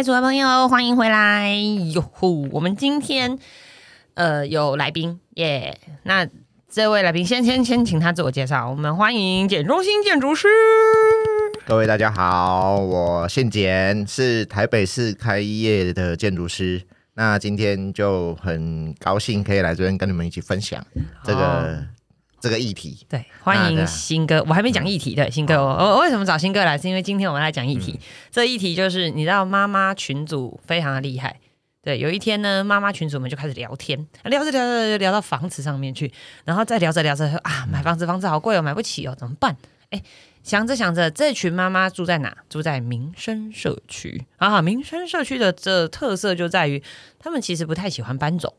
位主的朋友，欢迎回来！哟呼，我们今天呃有来宾耶。那这位来宾先先先请他自我介绍。我们欢迎简中心建筑师。各位大家好，我姓简，是台北市开业的建筑师。那今天就很高兴可以来这边跟你们一起分享这个。这个议题，对，欢迎新哥。我还没讲议题，对，新哥，我我为什么找新哥来？是因为今天我们来讲议题。这议题就是，你知道妈妈群组非常的厉害。对，有一天呢，妈妈群组们就开始聊天，聊着聊着聊到房子上面去，然后再聊着聊着说啊，买房子，房子好贵哦，买不起哦，怎么办？哎，想着想着，这群妈妈住在哪？住在民生社区啊。民生社区的这特色就在于，他们其实不太喜欢搬走。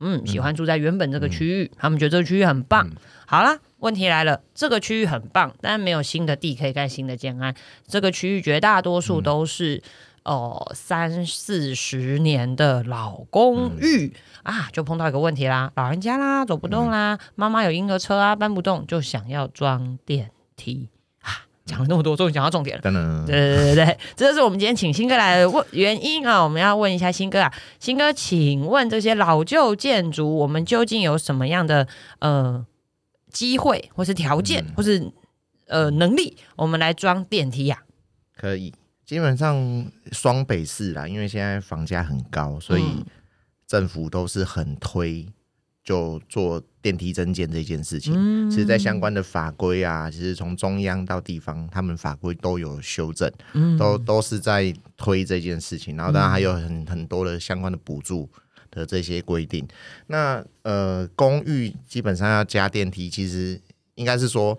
嗯，喜欢住在原本这个区域，他们觉得这个区域很棒。好了，问题来了，这个区域很棒，但没有新的地可以盖新的建安。这个区域绝大多数都是哦三四十年的老公寓啊，就碰到一个问题啦，老人家啦走不动啦，妈妈有婴儿车啊搬不动，就想要装电梯。讲了那么多，终于讲到重点了。对对对对，这就是我们今天请新哥来的问原因啊！我们要问一下新哥啊，新哥，请问这些老旧建筑，我们究竟有什么样的呃机会，或是条件，或是呃能力，我们来装电梯呀？可以，基本上双北市啦，因为现在房价很高，所以政府都是很推。就做电梯增建这件事情，其实，在相关的法规啊，其实从中央到地方，他们法规都有修正，都都是在推这件事情。然后，当然还有很很多的相关的补助的这些规定。那呃，公寓基本上要加电梯，其实应该是说，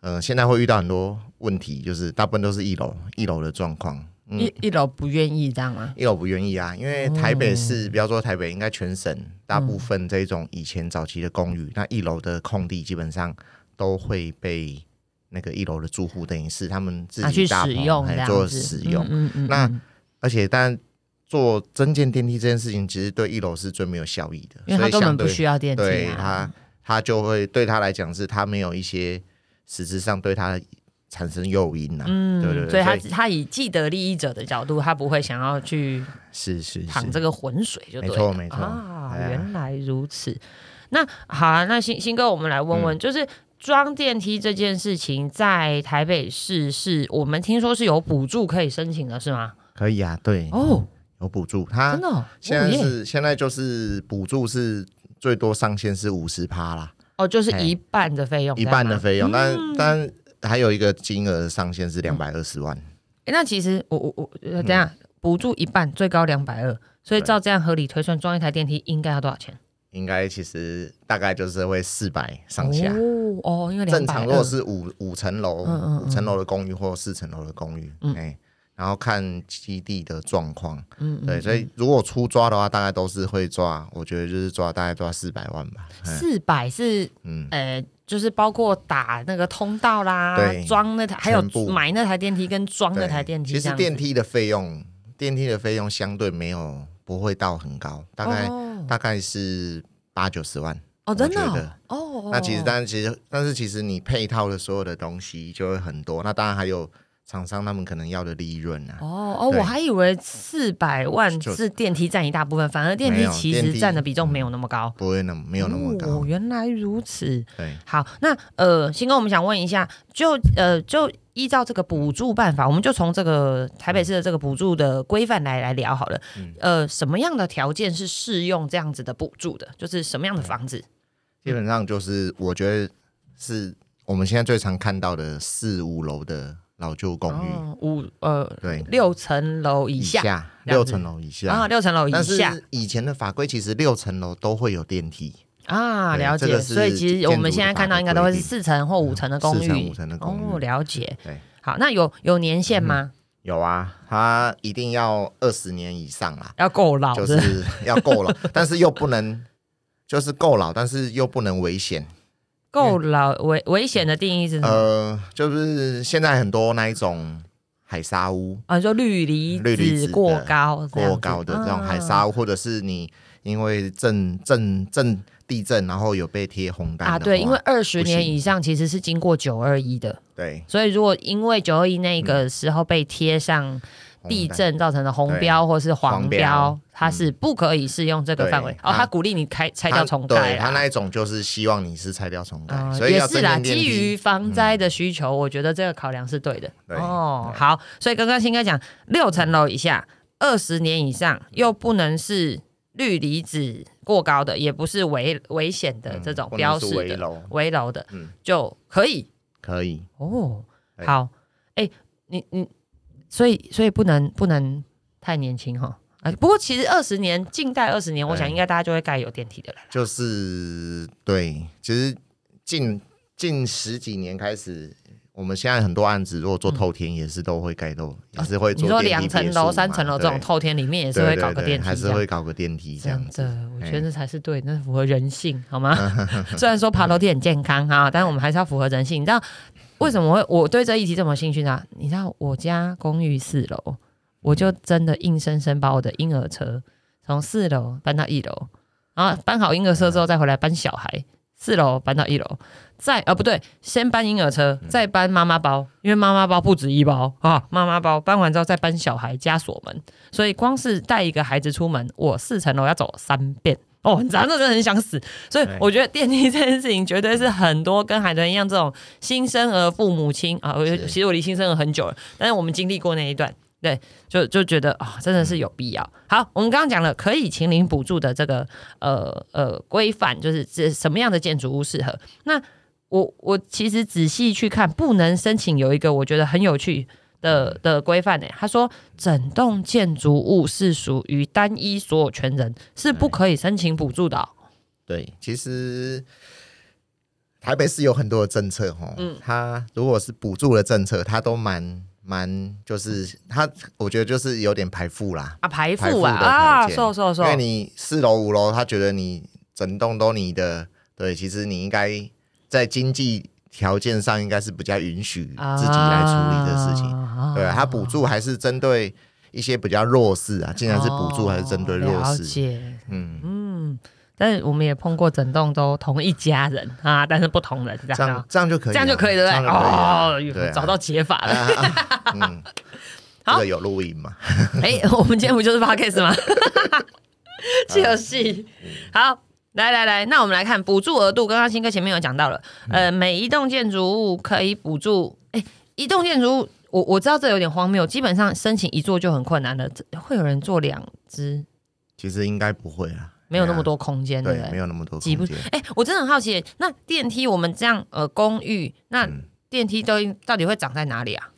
呃，现在会遇到很多问题，就是大部分都是一楼一楼的状况。一一楼不愿意这样吗？一楼不愿意啊，因为台北市，不要说台北，应该全省大部分这种以前早期的公寓，那一楼的空地基本上都会被那个一楼的住户等于是他们自己使用来做使用。嗯嗯。那而且，但做增建电梯这件事情，其实对一楼是最没有效益的，因为他根本不需要电梯，对他他就会对他来讲是他没有一些实质上对他。产生诱因呐，嗯，对对，所以他他以既得利益者的角度，他不会想要去是是淌这个浑水，就没错没错。啊，原来如此。那好啊，那新新哥，我们来问问，就是装电梯这件事情，在台北市是我们听说是有补助可以申请的，是吗？可以啊，对。哦，有补助，他真的现在是现在就是补助是最多上限是五十趴啦，哦，就是一半的费用，一半的费用，但但。还有一个金额上限是两百二十万。哎，那其实我我我等下补助一半，最高两百二，所以照这样合理推算，装一台电梯应该要多少钱？应该其实大概就是会四百上下。哦哦，因为正常如果是五五层楼，五层楼的公寓或四层楼的公寓，哎。然后看基地的状况，嗯，对，所以如果出抓的话，大概都是会抓，我觉得就是抓大概抓四百万吧。四百是，嗯，呃，就是包括打那个通道啦，对，装那台，还有买那台电梯跟装那台电梯。其实电梯的费用，电梯的费用相对没有不会到很高，大概大概是八九十万。哦，真的哦。那其实，但是其实，但是其实你配套的所有的东西就会很多。那当然还有。厂商他们可能要的利润啊。哦哦，我还以为四百万是电梯占一大部分，反而电梯其实占的比重没有那么高，不会那么没有那么高。哦，原来如此。对，好，那呃，新哥，我们想问一下，就呃，就依照这个补助办法，我们就从这个台北市的这个补助的规范来来聊好了。呃，什么样的条件是适用这样子的补助的？就是什么样的房子？基本上就是我觉得是我们现在最常看到的四五楼的。老旧公寓。五呃对。六层楼以下六层楼以下。啊六层楼以下，但是以前的法规其实六层楼都会有电梯。啊了解，所以其实我们现在看到应该都会是四层或五层的公寓，五层的公寓。哦了解。对。好那有有年限吗？有啊，它一定要二十年以上啦，要够老就是要够老，但是又不能就是够老，但是又不能危险。够老危危险的定义是什么？呃，就是现在很多那一种海沙屋啊，就氯离子过高过高的这种海沙屋，或者是你因为震震震地震，然后有被贴红单啊？对，因为二十年以上其实是经过九二一的，对，所以如果因为九二一那个时候被贴上地震造成的红标或是黄黄标标，它是不可以适用这个范围。哦，它他鼓励你开拆掉重盖他那一种就是希望你是拆掉重盖，哦所以要也是啦，基于。防灾的需求，我觉得这个考量是对的。哦，好，所以刚刚新哥讲，六层楼以下，二十年以上，又不能是氯离子过高的，也不是危危险的嗯这种标示的是危楼的，嗯就可以可以，哦。好，哎，你你，所以所以不能不能太年轻哈。啊，不过其实二十年，近代二十年，我想对应该大家就会盖有电梯的了。就是对，其实近近十几年开始，我们现在很多案子，如果做透天，也是都会盖都，也是会嗯你说两层楼、三层楼这种透天里面也是对会搞个电梯还是会搞个电梯这样子。我哎觉得这才是对，那符合人性，好吗？虽然说爬楼梯很健康哈，但是我们还是要符合人性。你知道为什么会我对这议题这么有兴趣呢？你知道我家公寓四楼，我就真的硬生生把我的婴儿车从四楼搬到一楼，然后搬好婴儿车之后再回来搬小孩，四楼搬到一楼，再呃不对，先搬婴儿车，再搬妈妈包，因为妈妈包不止一包啊，妈妈包搬完之后再搬小孩加锁门，所以光是带一个孩子出门，我四层楼要走三遍。哦，你知道，那真的很想死，所以我觉得电梯这件事情绝对是很多跟海豚一样这种新生儿父母亲啊，我是其实我离新生儿很久了，但是我们经历过那一段，对，就就觉得啊、真的是有必要。好，我们刚刚讲了可以秦领补助的这个呃呃规范，就是这什么样的建筑物适合。那我我其实仔细去看，不能申请有一个我觉得很有趣的的规范呢。他说，整栋建筑物是属于单一所有权人，是不可以申请补助的哦、对，其实台北市有很多的政策哈，嗯。它如果是补助的政策，它都蛮蛮就是它，我觉得就是有点排富啦，啊，排排富啊啊，条件。瘦瘦瘦。因，为你四楼五楼，他觉得你整栋都你的，对，其实你应该在经济条件上应该是比较允许自己来处理的事情，啊对，它补助还是针对一些比较弱势啊，竟然是补助还是针对弱势，解，嗯。嗯，但是我们也碰过整栋都同一家人啊，但是不同人这这样这样就可以了，这样就可以对不对？这样就可以了哦，对啊找到解法了。啊 嗯，这好个有录音嘛？哎、我们今天不就是 podcast 吗？就戏好。来来来，那我们来看补助额度。刚刚新哥前面有讲到了，呃，每一栋建筑物可以补助。哎、一栋建筑物，我我知道这有点荒谬，基本上申请一座就很困难了，这会有人做两只，其实应该不会啊，没有那么多空间，对没？有那么多挤不空间。哎、我真的很好奇，那电梯我们这样呃公寓，那嗯电梯都到底会长在哪里啊？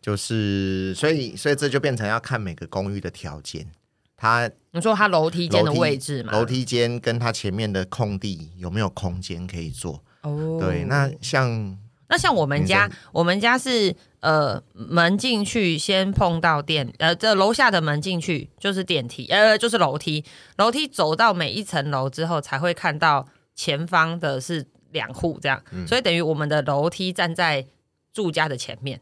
就是，所以，所以这就变成要看每个公寓的条件，它你说它楼梯间的位置嘛？楼梯间跟它前面的空地有没有空间可以做？哦，对，那像那像我们家，我们家是呃门进去先碰到电，呃这楼下的门进去就是电梯，呃就是楼梯，楼梯走到每一层楼之后才会看到前方的是两户这样，嗯所以等于我们的楼梯站在住家的前面，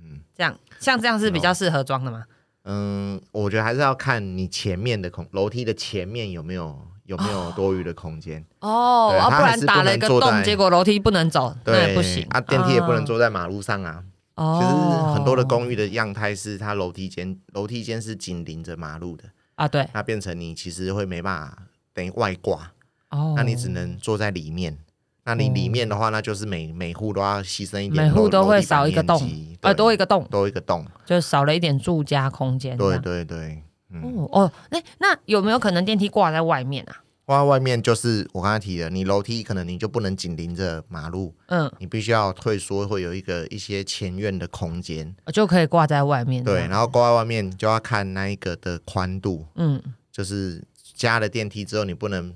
嗯这样像这样是比较适合装的吗？嗯，我觉得还是要看你前面的空楼梯的前面有没有有没有多余的空间。哦，啊不然打了一个洞，结果楼梯不能走，那对，不行啊，电梯也不能哦坐在马路上啊。哦，其实很多的公寓的样态是它楼梯间，楼梯间是紧邻着马路的，啊，对，那变成你其实会没办法等于外挂，哦，那你只能坐在里面。那你里面的话，那就是每每户都要牺牲一点每楼，户都会少一个洞面积呃对多一个洞，多一个洞。就少了一点住家空间这对样。对对，嗯，哦哦，那那有没有可能电梯挂在外面啊？挂在外面就是我刚才提的，你楼梯可能你就不能紧邻着马路，嗯，你必须要退缩，会有一个一些前院的空间。就可以挂在外面。对，然后挂在外面就要看那一个的宽度，嗯，就是加了电梯之后，你不能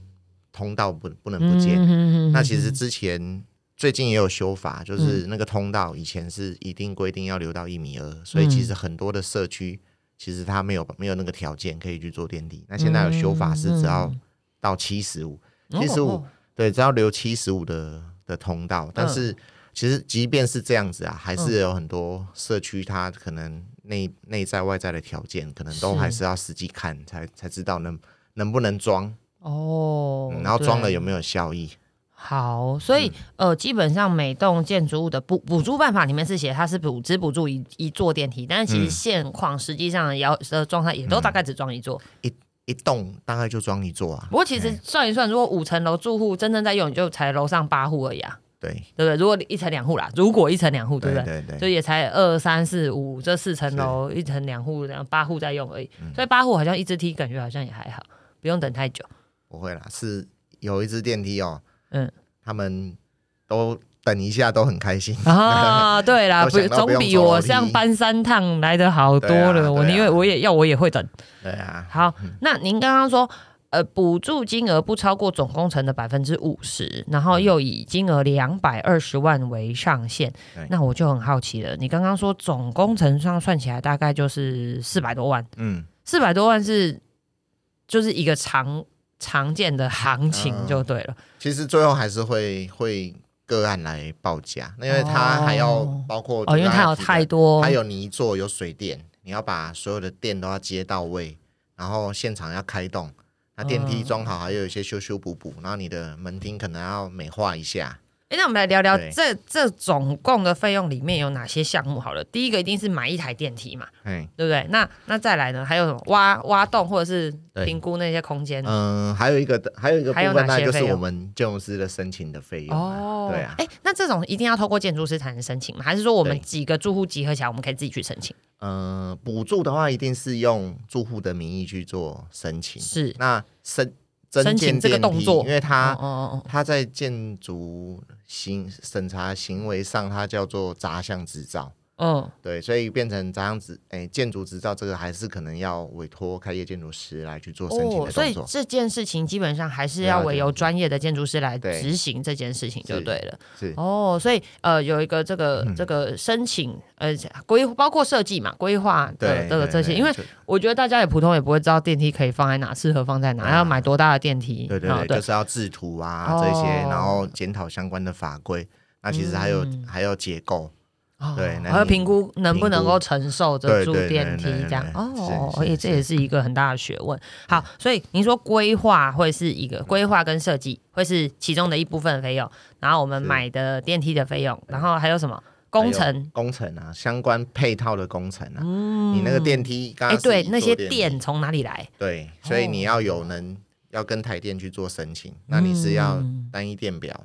通道不不能不见。嗯那其实之前最近也有修法，就是那个通道以前是一定规定要留到一米二，所以其实很多的社区其实它没有没有那个条件可以去做电梯。那现在有修法是只要到七十五，哦75哦对，只要留七十五的的通道，但是。其实，即便是这样子啊，还是有很多社区，它可能内内在外在的条件，可能都是还是要实际看才才知道能能不能装，哦嗯，然后装了有有？没有效益。好，所以、呃，基本上每栋建筑物的补补助办法里面是写它是补只补助一一座电梯，但是其实嗯现况实际上的要的状态也都大概只装一座。一一栋大概就装一座啊不。过其实哎算一算，如果五层楼住户真正在用，你就才楼上八户而已啊，对对不对？如果一层两户啦，如果一层两户，对不对？对对对，就也才二三四五这四层楼，一层两户，然后八户在用而已。嗯所以八户好像一只梯，感觉好像也还好，不用等太久。不会啦，是有一只电梯哦，嗯他们都等一下都很开心。啊，对啦，都不总比我这样搬三趟来的好多了。我因为我也要我也会等。对啊，好，那您刚刚说。呃，补助金额不超过总工程的百分之五十，然后又以金额两百二十万为上限对。那我就很好奇了，你刚刚说总工程上算起来大概就是四百多万，嗯，四百多万是就是一个常常见的行情嗯就对了。其实最后还是会会个案来报价，因为它还要哦包括哦，因为它有太多，它有泥做有水电，你要把所有的电都要接到位，然后现场要开动，那电梯嗯装好，还有一些修修补补，然后你的门厅可能要美化一下。哎，那我们来聊聊对这这总共的费用里面有哪些项目好了。第一个一定是买一台电梯嘛，哎，对不对？那那再来呢，还有什么挖挖洞或者是对评估那些空间？嗯，还有一个还有一个部还有分，那就是我们建筑师的申请的费用啊。对啊，哎，那这种一定要透过建筑师才能申请吗？还是说我们对几个住户集合起来，我们可以自己去申请？呃，补助的话，一定是用住户的名义去做申请。是那申申增建请这个电梯动作因为它哦哦哦，它在建筑行审查行为上，它叫做杂项执照。嗯，对，所以变成这样子，哎、建筑执照这个还是可能要委托开业建筑师来去做申请哦，所以的动作。这件事情基本上还是要委由专业的建筑师来对执行这件事情就是对了。是，哦，所以呃有一个这个、嗯这个申请呃规包括设计嘛规划的这个这些，因为我觉得大家也普通也不会知道电梯可以放在哪，适合放在哪，啊要买多大的电梯。啊对对对，就是要制图啊、这些，哦然后检讨相关的法规。那其实还有、嗯还有结构，哦对那你还要评估能不能够承受这住电梯这样哦，是是也这也是一个很大的学问。好，所以您说规划会是一个规划跟设计会是其中的一部分费用，然后我们买的电梯的费用，然后还有什么工程？工程啊，相关配套的工程啊。嗯你那个电梯，刚对，那些电从哪里来？对，所以你要有能要跟台电去做申请，那你是要嗯单一电表，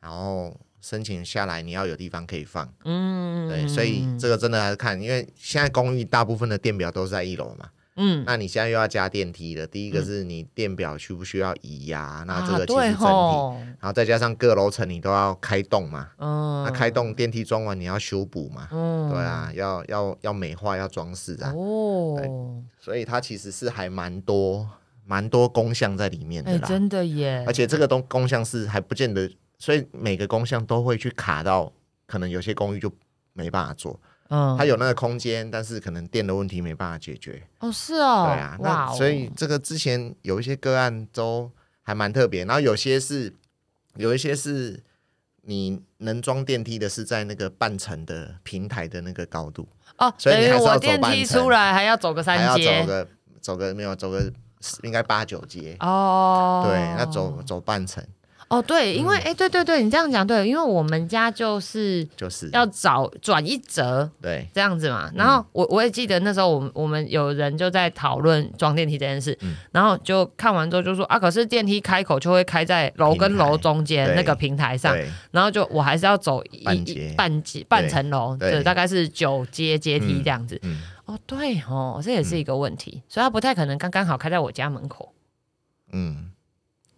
然后申请下来你要有地方可以放，嗯，对，所以这个真的还是看，因为现在公寓大部分的电表都是在一楼嘛，嗯，那你现在又要加电梯了，第一个是你电表需不需要移呀、那这啊个其实对整体，吼，然后再加上各楼层你都要开动嘛，嗯，那开动电梯装完你要修补嘛，嗯。对，啊，要要要美化要装饰啊，哦，所以它其实是还蛮多蛮多工项在里面哎，的啦。真的耶。而，且这个东功项是还不见得，所以每个工项都会去卡到，可能有些公寓就没办法做，嗯它有那个空间，但是可能电的问题没办法解决。哦是哦，对啊，那所以这个之前有一些个案都还蛮特别，然后有些是有一些是你能装电梯的是在那个半层的平台的那个高度，哦，所以你还是要走我电梯半层出来还要走个三还要三阶走个走个没有走个应该八九阶，哦，对，那走走半层哦对，因为哎对对对，你这样讲对，因为我们家就是就是。要找转一折。对。这样子嘛，嗯。然后我我也记得那时候我们我们有人就在讨论装电梯这件事，嗯然后就看完之后就说啊，可是电梯开口就会开在楼跟楼中间那个平台上，然后就我还是要走一一半阶半层楼，对对，大概是九阶阶梯嗯这样子。嗯。哦，对哦，这也是一个问题，所以它不太可能刚刚好开在我家门口，嗯，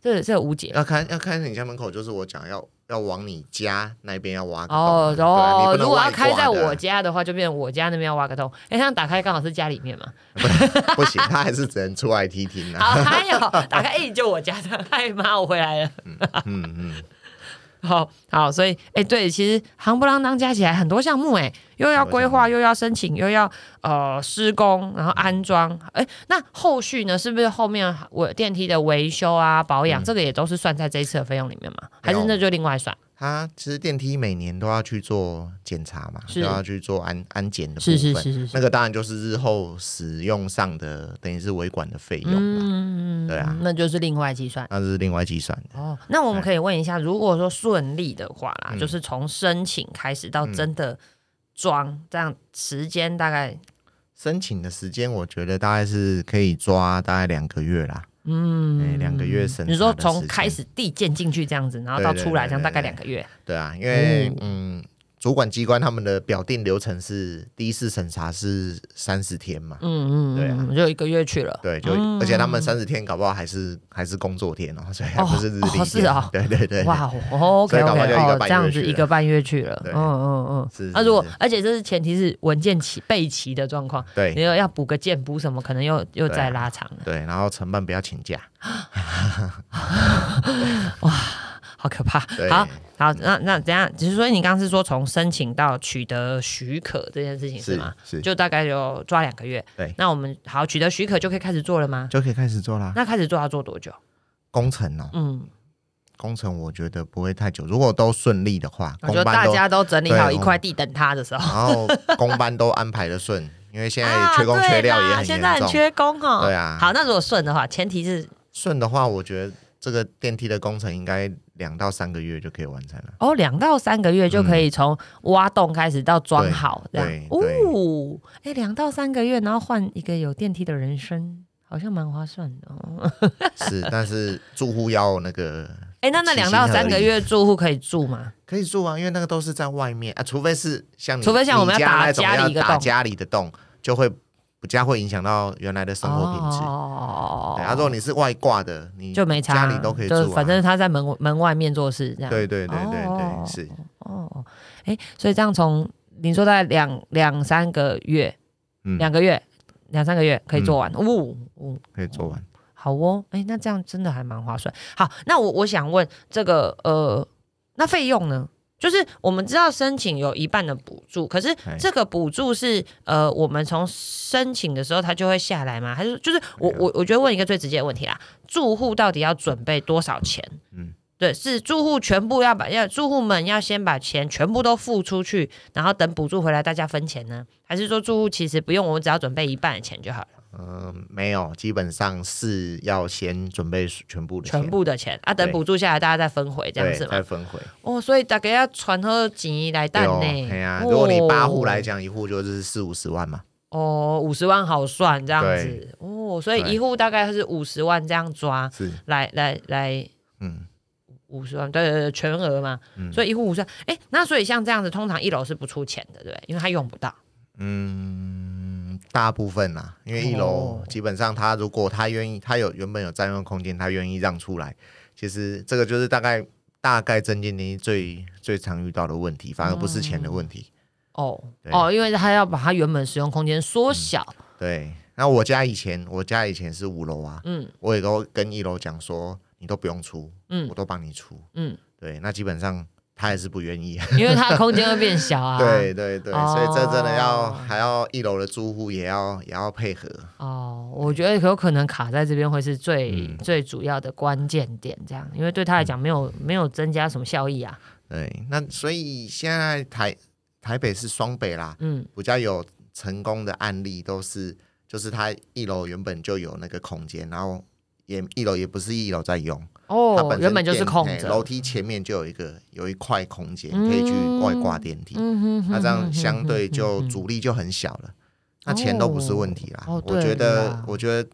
这这无解。要看要看你家门口，就是我讲要要往你家那边要挖个洞哦，如果要开在我家的话，就变成我家那边要挖个洞。哎，这样打开刚好是家里面嘛。不行，他还是只能出来踢踢啊。好，还有打开，哎，就我家的，嗨 妈，我回来了。嗯嗯，好好，所以哎，对，其实夯不啷当加起来很多项目，哎，又要规划，又要申请，又要呃施工，然后安装，哎，那后续呢？是不是后面我电梯的维修啊、保养，嗯这个也都是算在这一次的费用里面吗？还是那就另外算？它其实电梯每年都要去做检查嘛，是都要去做安安检的部分。是是是是，那个当然就是日后使用上的，等于是维管的费用嘛，嗯对啊那就是另外计算。那是另外计算的。哦，那我们可以问一下，如果说顺利的话啦，嗯就是从申请开始到真的装，这样时间大概申请的时间，我觉得大概是可以抓大概两个月啦。嗯哎两个月审你说从开始递件进去这样子，然后到出来这样大概两个月。对啊，因为哦嗯，主管机关他们的表定流程是第一次审查是三十天嘛，嗯嗯，对啊。嗯，就一个月去了。对，就、嗯。而且他们三十天搞不好还是还是工作天哦，所以不是日历是哦 对对对，哇哦以搞不好一个哦，这样子一个半月去了。嗯嗯嗯。是那如果而且这是前提是文件齐备齐的状况，你对。你要补个件补什么，可能又又再拉长了。对，然后承办不要请假，好可怕。好好，那那怎样？只是说你刚刚是说从申请到取得许可这件事情是是吗？是就大概有抓两个月。对那我们好取得许可就可以开始做了吗？就可以开始做啦。那开始做要做多久？工程哦，嗯，工程我觉得不会太久，如果都顺利的话，我觉得大家都整理好一块地等他的时候，然后工班都安排的顺，因为现在啊缺工缺料也很现在很。缺工哦。对啊好，那如果顺的话，前提是顺的话，我觉得这个电梯的工程应该两到三个月就可以完成了。哦，两到三个月就可以从挖洞开始到装好，这样哦。哎，两到三个月，然后换一个有电梯的人生，好像蛮划算的哦。是，但是住户要那个哎，那那两到三个月住户可以住吗？可以住啊，因为那个都是在外面啊，除非是像你，除非像我们要打家里一个洞打家里的洞，就会比较会影响到原来的生活品质。哦对啊，如果你是外挂的，你就没差，家里都可以住、啊，就反正他在门门外面做事这样。对对对对对，哦是哦，哎，所以这样从你说大概两两三个月，嗯两个月两三个月可以做完，哦哦，可以做完。好哦，哎，那这样真的还蛮划算。好，那我我想问这个呃，那费用呢？就是我们知道申请有一半的补助，可是哎这个补助是呃，我们从申请的时候它就会下来吗？还是就是我我我觉得问一个最直接的问题啦，住户到底要准备多少钱？嗯对，是住户全部要把要住户们要先把钱全部都付出去，然后等补助回来大家分钱呢？还是说住户其实不用，我们只要准备一半的钱就好了？嗯、没有，基本上是要先准备全部的钱全部的钱啊，等对补助下来大家再分回，这样对是吗？再分回。哦，所以大概要传喝钱来蛋对哦，呢。对呀，哦如果你八户来讲，一户就是四五十万嘛。哦，五十万好算这样子哦，所以一户大概是五十万这样抓是，来来来嗯，五十万，对对对，全额嘛，嗯所以一户五十万，哎，那所以像这样子，通常一楼是不出钱的，对不对？因为他用不到。嗯，大部分啦，因为一楼哦。基本上他如果他愿意，他有原本有占用空间，他愿意让出来，其实这个就是大概大概增建电梯最最常遇到的问题，反而不是钱的问题。哦。对。哦，因为他要把他原本使用空间缩小，对，那我家以前我家以前是五楼啊，嗯。我也都跟一楼讲说，你都不用出，嗯。我都帮你出。嗯，对，那基本上他还是不愿意。因为他空间会变小啊。对对对，所以这真的要哦还要一楼的住户也要也要配合。哦，我觉得有可能卡在这边会是最、嗯最主要的关键点，这样，因为对他来讲没有、没有增加什么效益啊。对，那所以现在台台北是双北啦，嗯，比较有成功的案例都是，就是他一楼原本就有那个空间，然后也一楼也不是一楼在用，它哦本，身原本就是空着，楼梯前面就有一个有一块空间可以去外挂电梯，那这样相对就嗯阻力就很小了，那钱都不是问题啦。我觉得，我觉得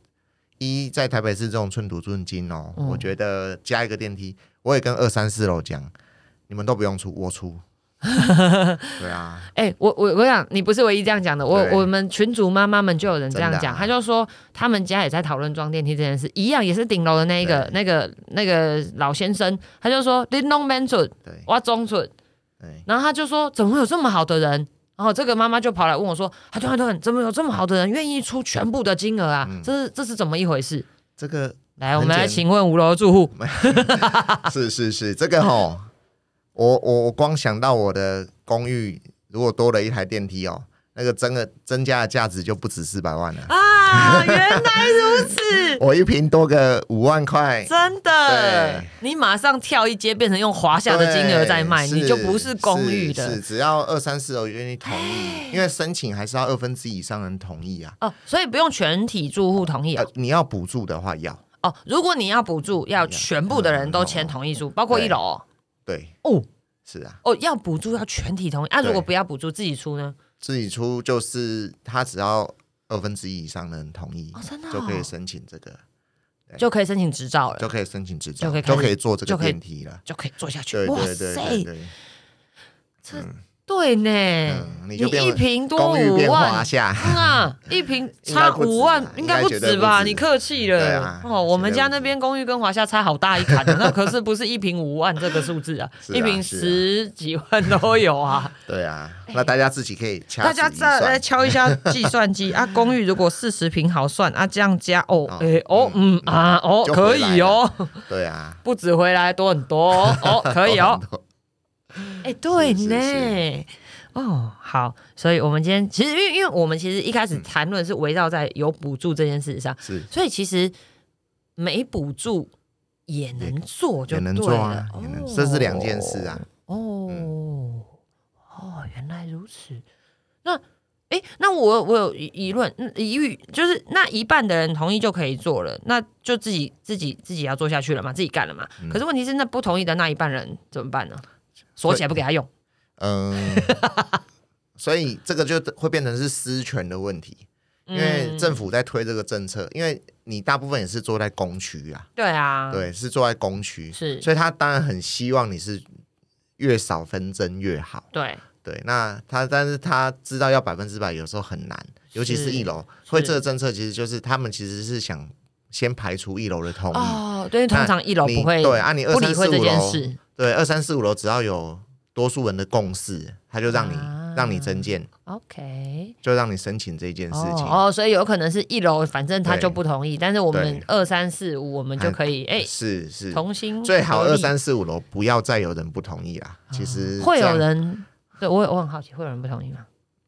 一在台北市这种寸土寸金哦，嗯我觉得加一个电梯，我也跟二三四楼讲，你们都不用出，我出。对啊，哎、我我我想你不是唯一这样讲的，我我们群主妈妈们就有人这样讲，真的啊他就说他们家也在讨论装电梯这件事，一样也是顶楼的那一个那个那个老先生，他就说你弄 man 准，对我中准，对，然后他就说怎么会有这么好的人？然后这个妈妈就跑来问我说：“他突然突然，怎么有这么好的人愿意出全部的金额啊？嗯这是这是怎么一回事这个？”来，我们来请问五楼住户。是是是，这个吼，我我我光想到我的公寓如果多了一台电梯哦，那个增的增加的价值就不止四百万了。啊，原来如此，我一平多个五万块，真的，你马上跳一阶，变成用华夏的金额在卖，你就不是公寓是是的只要二三四楼愿意同意，因为申请还是要二分之一以上人同意啊。哦，所以不用全体住户同意啊。，呃你要补助的话要哦，如果你要补助，要全部的人都签同意书，包括一楼哦。对，哦。是啊，哦，要补助要全体同意啊，对。如果不要补助自己出呢？自己出就是他只要二分之一以上的人同意哦，真的哦。就可以申请这个，就可以申请执照了，就可以申请执照，就可以开始就可以坐这个就可以电梯了。就可以做下去。对哇对对对。塞，对，呢，嗯你就变一瓶多五万华。夏，嗯啊，一瓶 差五万啊，应该不止吧？你客气对了啊哦。我们家那边公寓跟华夏差好大一坎的，那可是不是一瓶五万这个数字啊，一瓶是啊十几万都有啊。对啊，那大家自己可以掐大家再来。敲一下计算机啊，公寓如果四十平好算啊，这样加哦哦，哎哦嗯啊哦可以哦，对啊，不止回来多很多哦哦可以哦 哎对呢。哦，好，所以我们今天其实因为因为我们其实一开始嗯谈论是围绕在有补助这件事上，是所以其实没补助也能做就也能对做啊，也能，这是两件事啊。哦、哦，原来如此。那诶，那我我有疑疑论嗯疑虑，就是那一半的人同意就可以做了，那就自己自己自己要做下去了嘛，自己干了嘛。嗯可是问题是，那不同意的那一半人怎么办呢？锁起来不给他用。嗯，所以这个就会变成是私权的问题，因为政府府在推这个政策，因为你大部分也是坐在公区啊，对啊，对，是坐在公区，是，所以他当然很希望你是越少纷争越好。对。对，那他但是他知道要百分之百有时候很难，尤其是一楼会这个政策，其实就是他们其实是想先排除一楼的同意。哦，对，通常一楼不会对啊，你二不理会四五楼，件事，对二三四五楼只要有多数人的共识，他就让你、啊让你增建，OK。就让你申请这件事情。哦哦，所以有可能是一楼，反正他就不同意，但是我们对二三四五，我们就可以哎，是是，重新最好二三四五楼不要再有人不同意啦。其实会有人，对我我很好奇，会有人不同意吗？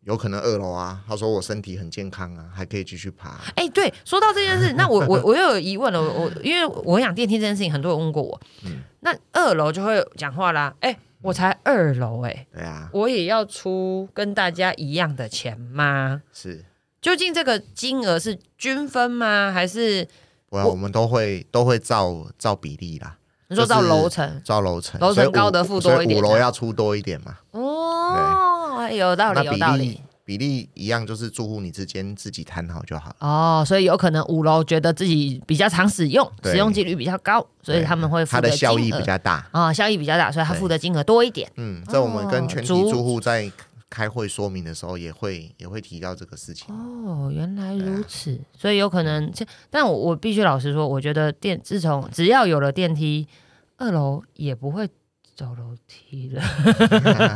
有可能二楼啊，他说我身体很健康啊，还可以继续爬。哎，对，说到这件事，那我我我又有疑问了，我我因为我讲电梯这件事情，很多人问过我，嗯那二楼就会讲话啦，哎，我才二楼，哎，对啊，我也要出跟大家一样的钱吗？是。究竟这个金额是均分吗？还是不我们都会都会照照比例啦，你说照楼层？照楼层，楼层高的付多一点五楼要出多一点嘛。哦，哎有道理，有道理。比例一样，就是住户你之间自己谈好就好了。哦，所以有可能五楼觉得自己比较常使用，使用几率比较高，所以他们会付它的效益比较大。啊、效益比较大，所以他付的金额多一点。嗯，这我们跟全体住户在开会说明的时候，也会也会提到这个事情。哦，原来如此，所以有可能这，但我我必须老实说，我觉得电自从只要有了电梯，二楼也不会走楼梯了，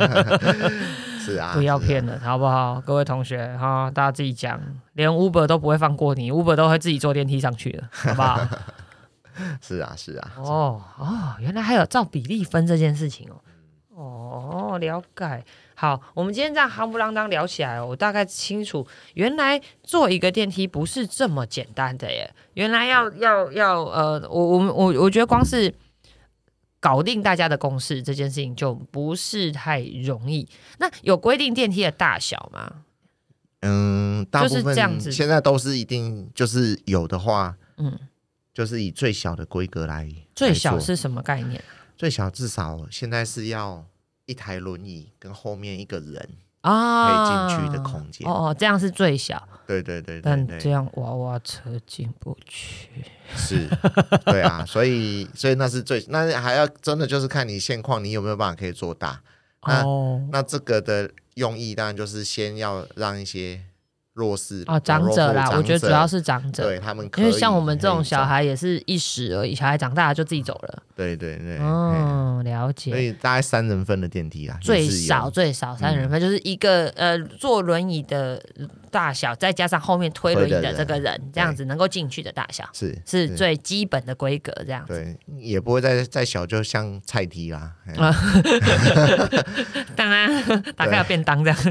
是啊，不要骗了，好不好？各位同学哈，大家自己讲，连 Uber 都不会放过你，Uber 都会自己坐电梯上去的，好不好？是啊，是啊，哦哦，原来还有照比例分这件事情哦。哦，了解。好，我们今天这样夯不啷当聊起来哦，我大概清楚，原来做一个电梯不是这么简单的耶。原来要要要呃，我我们我我觉得光是搞定大家的共识这件事情就不是太容易。那有规定电梯的大小吗？嗯，大就是部这样子分现在都是一定就是有的话，嗯，就是以最小的规格来最小是什么概念最小至少现在是要一台轮椅跟后面一个人啊？可以进去的空间。哦哦，这样是最小，对对对对但这对，样娃娃车进不去。是，对啊，所以所以那是最那还要真的就是看你现况，你有没有办法可以做大。那哦那这个的用意当然就是先要让一些弱势哦，长者啦，我觉得主要是长者，对他们可因以，为像我们这种小孩也是一时而已，小孩长大了就自己走了。走，对对对，嗯，哦，了所。以大概三人份的电梯啦，最少最少三人份，就是一个呃坐轮椅的大小，再加上后面推轮椅的这个人，这样子能够进去的大小，是是最基本的规格。这样子，对，也不会再再小，就像菜梯啦，当然打开了便当这样。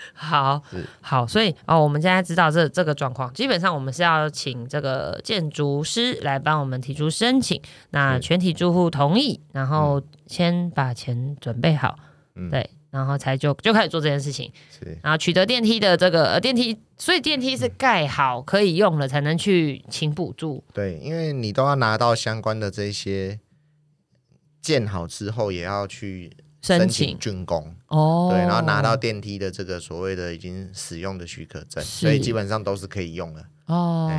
好好，所以哦，我们现在知道这这个状况，基本上我们是要请这个建筑师来帮我们提出申请，那全体住户同意，然后先把钱准备好，嗯。对，然后才就就开始做这件事情，是。然后取得电梯的这个呃电梯，所以电梯是盖好可以用了才能去请补助，对，因为你都要拿到相关的这些建好之后，也要去申请请。竣工，哦，对，然后拿到电梯的这个所谓的已经使用的许可证，所以基本上都是可以用了。哦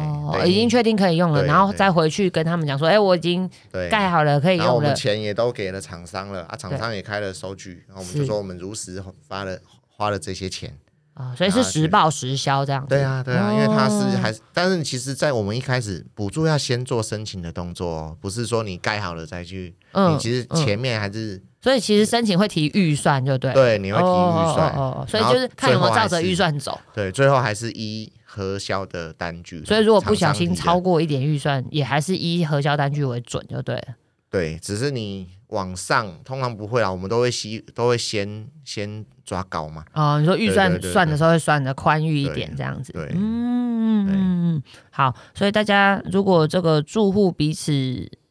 已经确定可以用了，然后再回去跟他们讲说，哎，我已经，盖好了，可以然后我们用了，钱也都给了厂商了啊，厂商也开了收据，然后我们就说我们如实发了花了这些钱。啊，所以是实报实销这样子。对啊，对啊，因为它是哦还是，但是其实，在我们一开始补助要先做申请的动作哦，不是说你盖好了再去，嗯你其实嗯前面还是所以其实申请会提预算，就对。对你会提预算，哦所以就是看有没有照着预算走。对，最后还是依核销的单据。所以如果不小心超过一点预算，也还是依核销单据为准，就对了。对，只是你往上通常不会啦，我们都会先都会先先抓高嘛。哦，你说预算算的时候会算的宽裕一点，这样子。对嗯，好，所以大家如果这个住户彼此，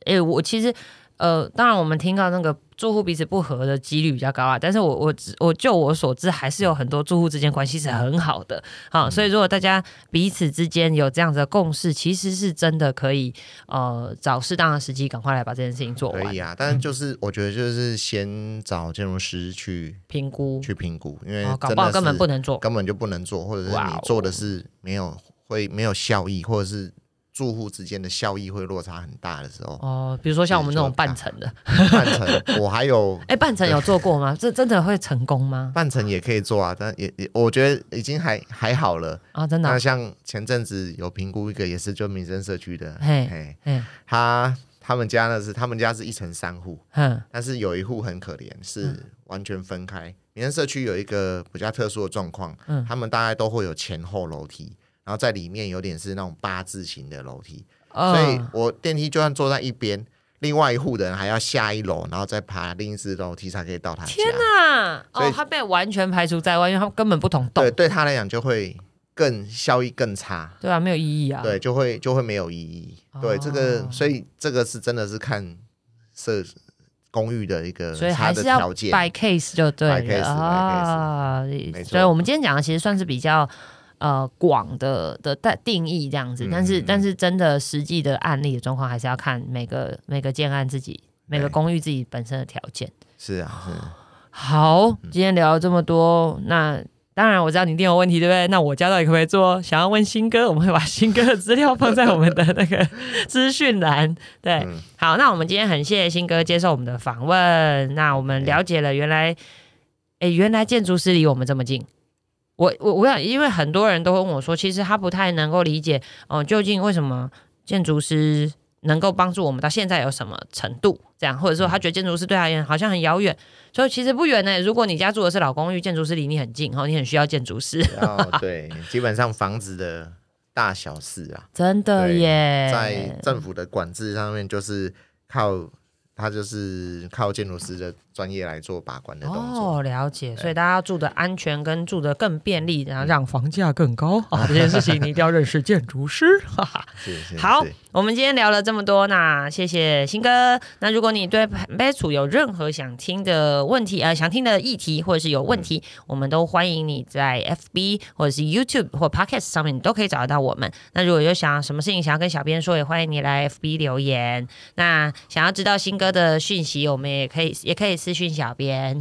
哎，我其实。呃，当然，我们听到那个住户彼此不和的几率比较高啊，但是我我只我就我所知，还是有很多住户之间关系是很好的，好、所以如果大家彼此之间有这样子的共识，其实是真的可以呃找适当的时机，赶快来把这件事情做完，可以啊，但是就是我觉得就是先找建筑师去评估，去评估，因为哦，搞不好根本不能做，根本就不能做，或者是你做的是没有会没有效益，或者是住户之间的效益会落差很大的时候，哦，比如说像我们那种半层的，半层 我还有 哎，半层有做过吗？这真的会成功吗？半层也可以做啊，但也也我觉得已经还还好了。啊，真的啊、那像前阵子有评估一个也是就民生社区的，嘿嘿，哎，他他们家呢是他们家是一层三户，嗯，但是有一户很可怜，嗯。是完全分开。民生社区有一个比较特殊的状况，嗯。他们大概都会有前后楼梯，然后在里面有点是那种八字形的楼梯，哦所以我电梯就算坐在一边，另外一户的人还要下一楼，然后再爬另一只楼梯才可以到他家。天哪！所以哦，他被完全排除在外，因为他根本不同栋对，，对他来讲就会更效益更差。对啊，没有意义啊。对，就会就会没有意义。对，这个哦所以这个是真的是看设公寓的一个所以还是要条件。by case 就对了啊。所以我们今天讲的其实算是比较呃广的的定定义这样子，嗯但是嗯但是真的实际的案例的状况，还是要看每个每个建案自己每个公寓自己本身的条件。是啊，是好，今天聊了这么多，那当然我知道你一定有问题，对不对？那我家到底可不可以做？想要问新哥，我们会把新哥的资料放在我们的那个资讯栏。对，嗯好，那我们今天很谢谢新哥接受我们的访问，那我们了解了原来，哎，原来建筑师离我们这么近。我我我想，因为很多人都会问我说，其实他不太能够理解，哦、究竟为什么建筑师能够帮助我们到现在有什么程度？这样，或者说他觉得建筑师对他而言好像很遥远，所以其实不远呢。如果你家住的是老公寓，建筑师离你很近，哦，你很需要建筑师，然后对，基本上房子的大小事啊，真的耶。在政府的管制上面，就是靠他就是靠建筑师的专业来做把关的动作。哦，了解，所以大家要住的安全跟住的更便利，然后让房价更高啊，这件事情你一定要认识建筑师，哈哈。是是好是，我们今天聊了这么多，那谢谢新哥。那如果你对杯楚有任何想听的问题，呃，想听的议题，或者是有问题，我们都欢迎你在 FB 或者是 YouTube 或 Podcast 上面，你都可以找得到我们。那如果有想什么事情想要跟小编说，也欢迎你来 FB 留言。那想要知道新哥的讯息，我们也可以也可以私讯小编，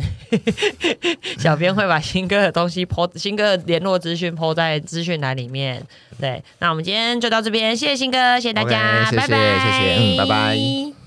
小编会把新哥的东西 po 新哥的联络资讯 po 在资讯栏里面。对，那我们今天就到这边，谢谢新哥，谢谢大家 OK，谢谢拜拜，谢谢嗯拜拜。